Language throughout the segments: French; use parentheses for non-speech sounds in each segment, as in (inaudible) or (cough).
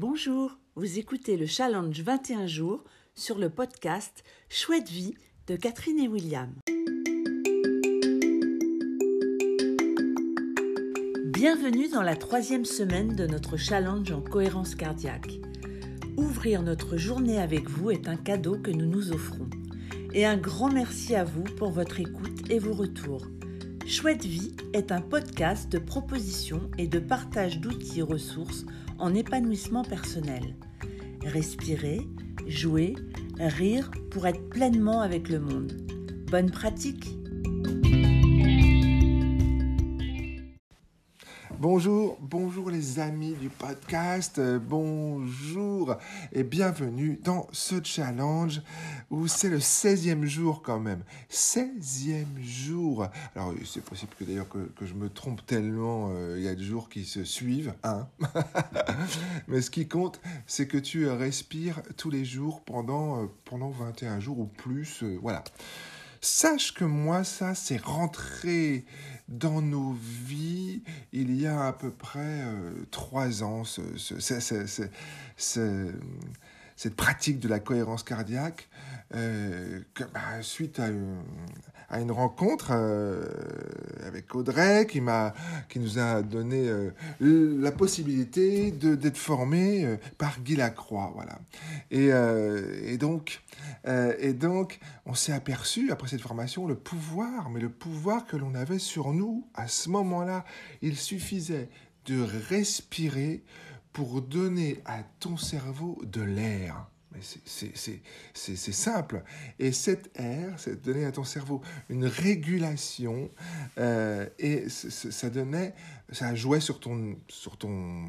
Bonjour, vous écoutez le challenge 21 jours sur le podcast Chouette vie de Catherine et William. Bienvenue dans la troisième semaine de notre challenge en cohérence cardiaque. Ouvrir notre journée avec vous est un cadeau que nous nous offrons. Et un grand merci à vous pour votre écoute et vos retours. Chouette Vie est un podcast de propositions et de partage d'outils et ressources en épanouissement personnel. Respirer, jouer, rire pour être pleinement avec le monde. Bonne pratique Bonjour, bonjour les amis du podcast, euh, bonjour et bienvenue dans ce challenge où c'est le 16e jour quand même. 16e jour. Alors c'est possible que d'ailleurs que, je me trompe tellement, euh, il y a des jours qui se suivent, hein. (laughs) Mais ce qui compte, c'est que tu respires tous les jours pendant, euh, pendant 21 jours ou plus, voilà. Sache que moi, ça, c'est rentré dans nos vies il y a à peu près euh, trois ans, cette pratique de la cohérence cardiaque, euh, bah, suite à une, rencontre euh, avec Audrey qui, m'a, qui nous a donné la possibilité d'être formé par Guy Lacroix. Voilà. Et, et donc, euh, et donc, on s'est aperçu, après cette formation, le pouvoir, mais le pouvoir que l'on avait sur nous à ce moment-là. Il suffisait de respirer pour donner à ton cerveau de l'air. C'est simple. Et cet air, c'est donner à ton cerveau une régulation euh, et ça donnait, ça jouait sur ton, sur ton,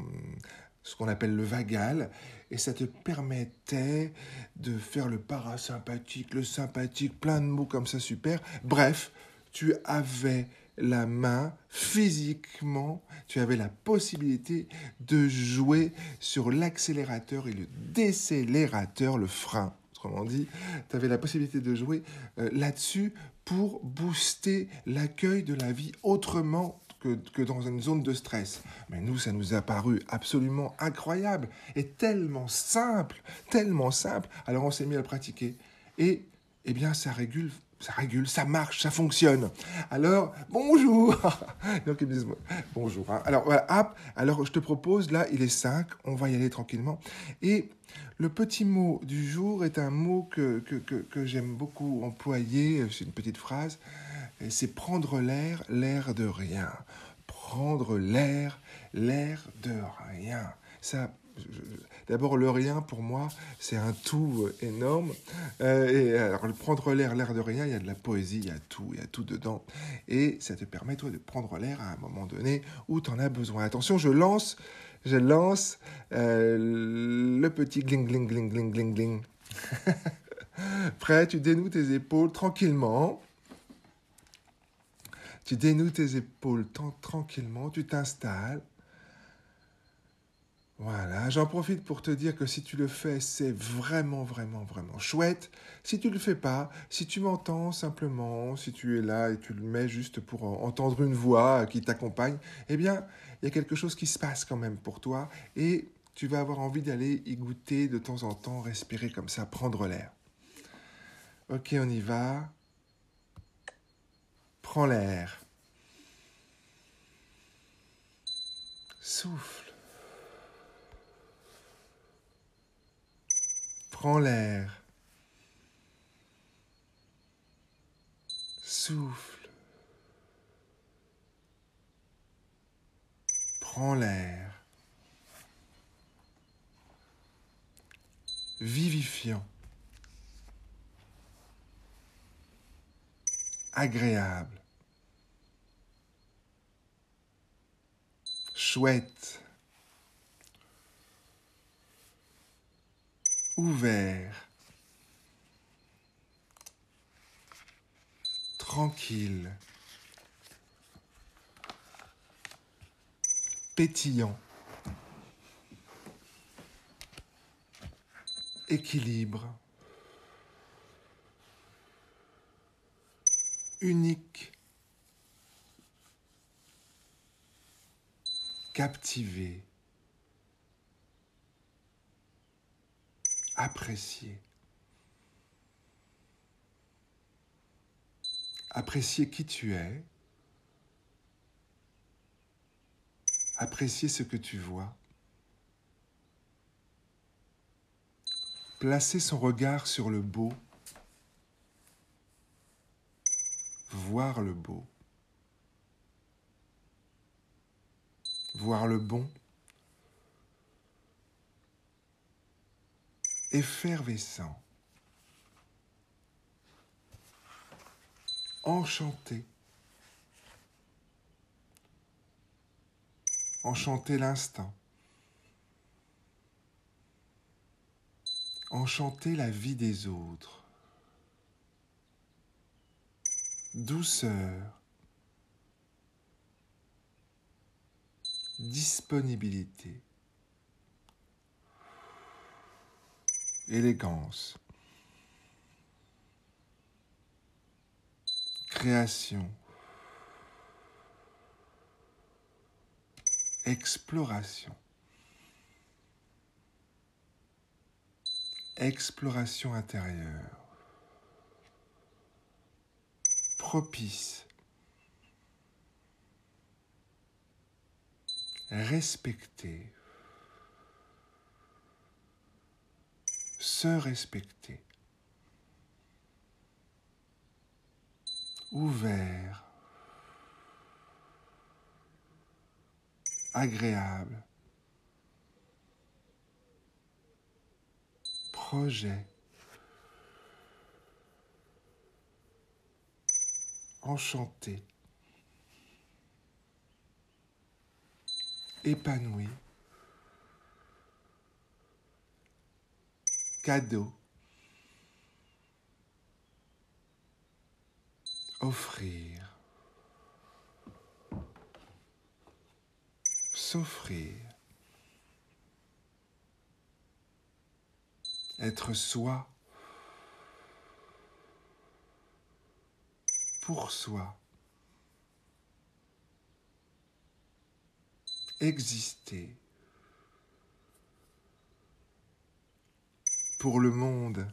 ce qu'on appelle le vagal et ça te permettait de faire le parasympathique, le sympathique, plein de mots comme ça super. Bref, tu avais la main physiquement, tu avais la possibilité de jouer sur l'accélérateur et le décélérateur, le frein. Autrement dit, tu avais la possibilité de jouer euh, là-dessus pour booster l'accueil de la vie autrement que, dans une zone de stress. Mais nous, ça nous a paru absolument incroyable et tellement simple, tellement simple. Alors on s'est mis à le pratiquer. Et, eh bien, ça régule ça régule, ça marche, ça fonctionne. Alors, bonjour (laughs) Donc, ils me disent bonjour. Hein. Alors, voilà, hop, alors je te propose, là, il est 5, on va y aller tranquillement. Et le petit mot du jour est un mot que, que, que, que j'aime beaucoup employer, c'est une petite phrase, c'est prendre l'air, l'air de rien. Prendre l'air, l'air de rien. Ça, D'abord, le rien, pour moi, c'est un tout euh, énorme. Euh, et alors, prendre l'air, l'air de rien, il y a de la poésie, il y a tout, il y a tout dedans. Et ça te permet, toi, de prendre l'air à un moment donné où tu en as besoin. Attention, je lance, je lance euh, le petit gling, gling, gling, gling, gling, gling. (laughs) Prêt, tu dénoues tes épaules tranquillement. Tu dénoues tes épaules tranquillement, tu t'installes. Voilà, j'en profite pour te dire que si tu le fais, c'est vraiment, vraiment, vraiment chouette. Si tu ne le fais pas, si tu m'entends simplement, si tu es là et tu le mets juste pour entendre une voix qui t'accompagne, eh bien, il y a quelque chose qui se passe quand même pour toi et tu vas avoir envie d'aller y goûter de temps en temps, respirer comme ça, prendre l'air. Ok, on y va. Prends l'air. Souffle. Prends l'air. Souffle. Prends l'air. Vivifiant. agréable, chouette, ouvert, tranquille, pétillant, équilibre. unique, captivé, apprécier. Apprécier qui tu es. Apprécier ce que tu vois. Placer son regard sur le beau. Voir le beau. Voir le bon. Effervescent. Enchanté. Enchanter l'instant. Enchanter la vie des autres. Douceur. Disponibilité. Élégance. Création. Exploration. Exploration intérieure. Propice. Respecter. Se respecter. Ouvert. Agréable. projet. Enchanté. Épanoui. Cadeau. Offrir. S'offrir. être soi, pour soi, exister pour le monde,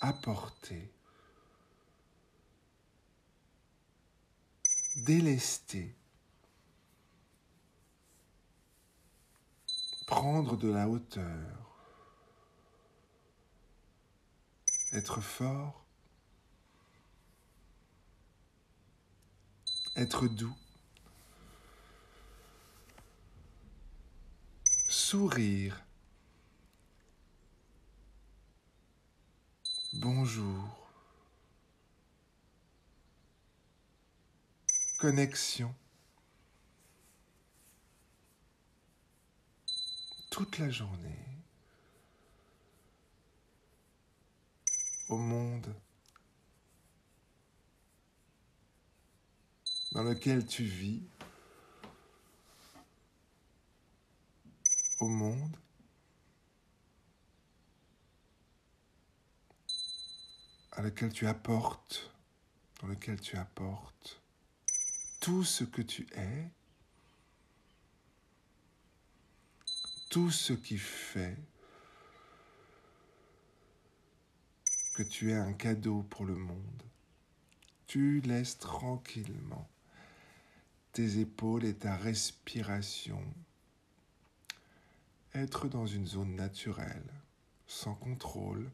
apporter, délester. prendre de la hauteur, être fort, être doux, sourire, bonjour, connexion. toute la journée. Au monde. Dans lequel tu vis, au monde à lequel tu apportes, dans lequel tu apportes tout ce que tu es tout ce qui fait que tu es un cadeau pour le monde. Tu laisses tranquillement tes épaules et ta respiration être dans une zone naturelle, sans contrôle.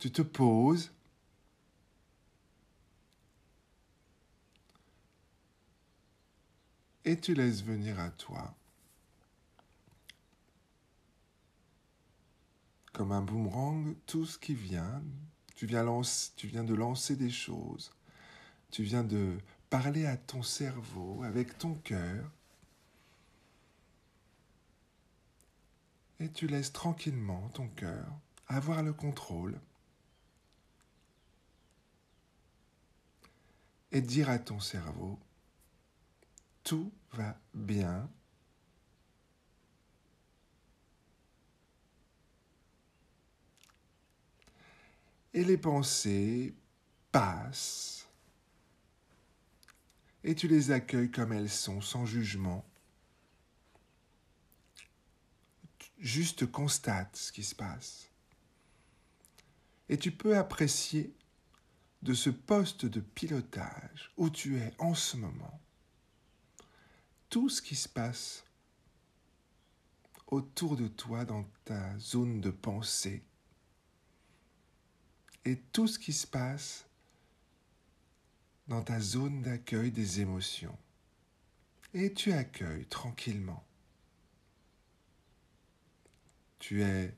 Tu te poses et tu laisses venir à toi comme un boomerang tout ce qui vient. Tu viens, de lancer des choses. Tu viens de parler à ton cerveau avec ton cœur. Et tu laisses tranquillement ton cœur avoir le contrôle. Et dire à ton cerveau, tout va bien, et les pensées passent et tu les accueilles comme elles sont, sans jugement, juste constate ce qui se passe. Et tu peux apprécier de ce poste de pilotage où tu es en ce moment tout ce qui se passe autour de toi dans ta zone de pensée et tout ce qui se passe dans ta zone d'accueil des émotions. Et tu accueilles tranquillement. Tu es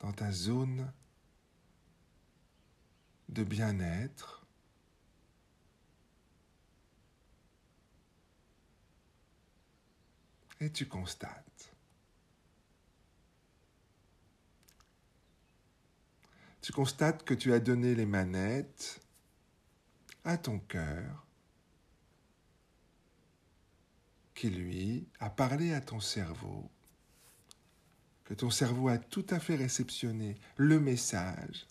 dans ta zone de bien-être. Et tu constates. Tu constates que tu as donné les manettes à ton cœur, qui lui a parlé à ton cerveau, que ton cerveau a tout à fait réceptionné le message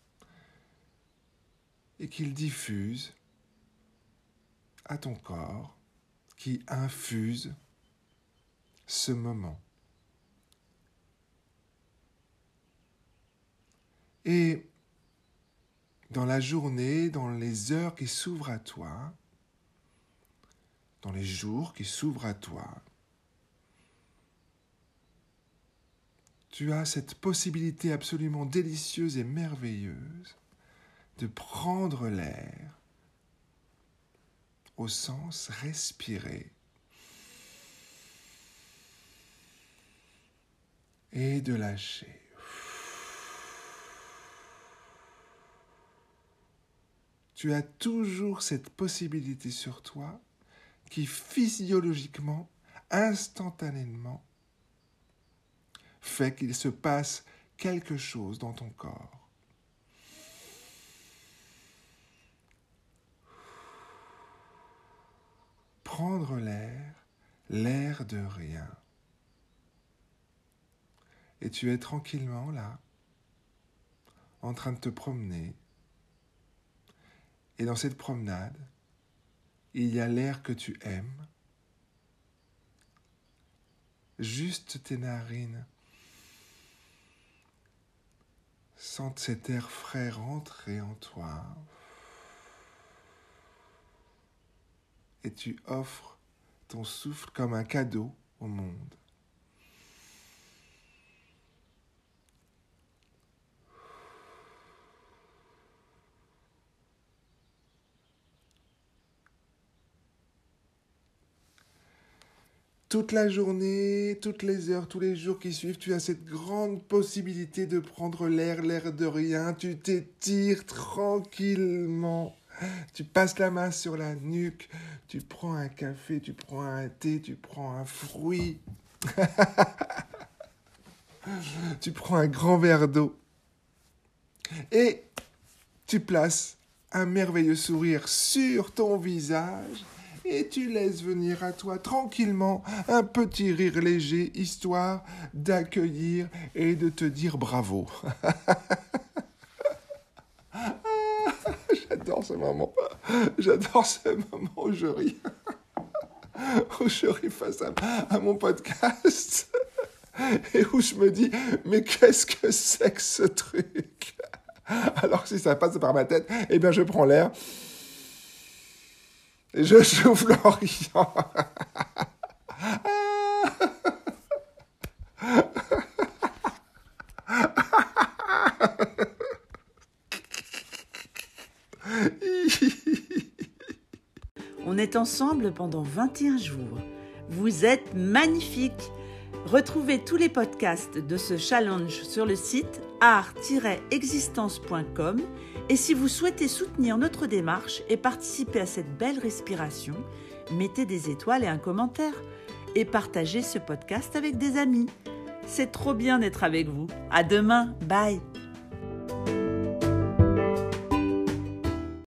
et qu'il diffuse à ton corps, qui infuse ce moment. Et dans la journée, dans les heures qui s'ouvrent à toi, dans les jours qui s'ouvrent à toi, tu as cette possibilité absolument délicieuse et merveilleuse de prendre l'air au sens respirer et de lâcher. tu as toujours cette possibilité sur toi qui physiologiquement, instantanément, fait qu'il se passe quelque chose dans ton corps. Prendre l'air, l'air de rien. Et tu es tranquillement là, en train de te promener et dans cette promenade, il y a l'air que tu aimes, juste tes narines sentent cet air frais rentrer en toi. Et tu offres ton souffle comme un cadeau au monde. Toute la journée, toutes les heures, tous les jours qui suivent, tu as cette grande possibilité de prendre l'air, l'air de rien. Tu t'étires tranquillement. Tu passes la main sur la nuque, tu prends un café, tu prends un thé, tu prends un fruit. (laughs) tu prends un grand verre d'eau. Et tu places un merveilleux sourire sur ton visage et tu laisses venir à toi tranquillement un petit rire léger, histoire d'accueillir et de te dire bravo. (laughs) J'adore ce moment. J'adore ce moment où je ris. Où je ris face à, mon podcast. Et où je me dis, mais qu'est-ce que c'est que ce truc? Alors si ça passe par ma tête, eh bien je prends l'air. Je souffle en. On est ensemble pendant 21 jours. Vous êtes magnifiques. Retrouvez tous les podcasts de ce challenge sur le site art-existence.com et si vous souhaitez soutenir notre démarche et participer à cette belle respiration, mettez des étoiles et un commentaire et partagez ce podcast avec des amis. C'est trop bien d'être avec vous. À demain. Bye.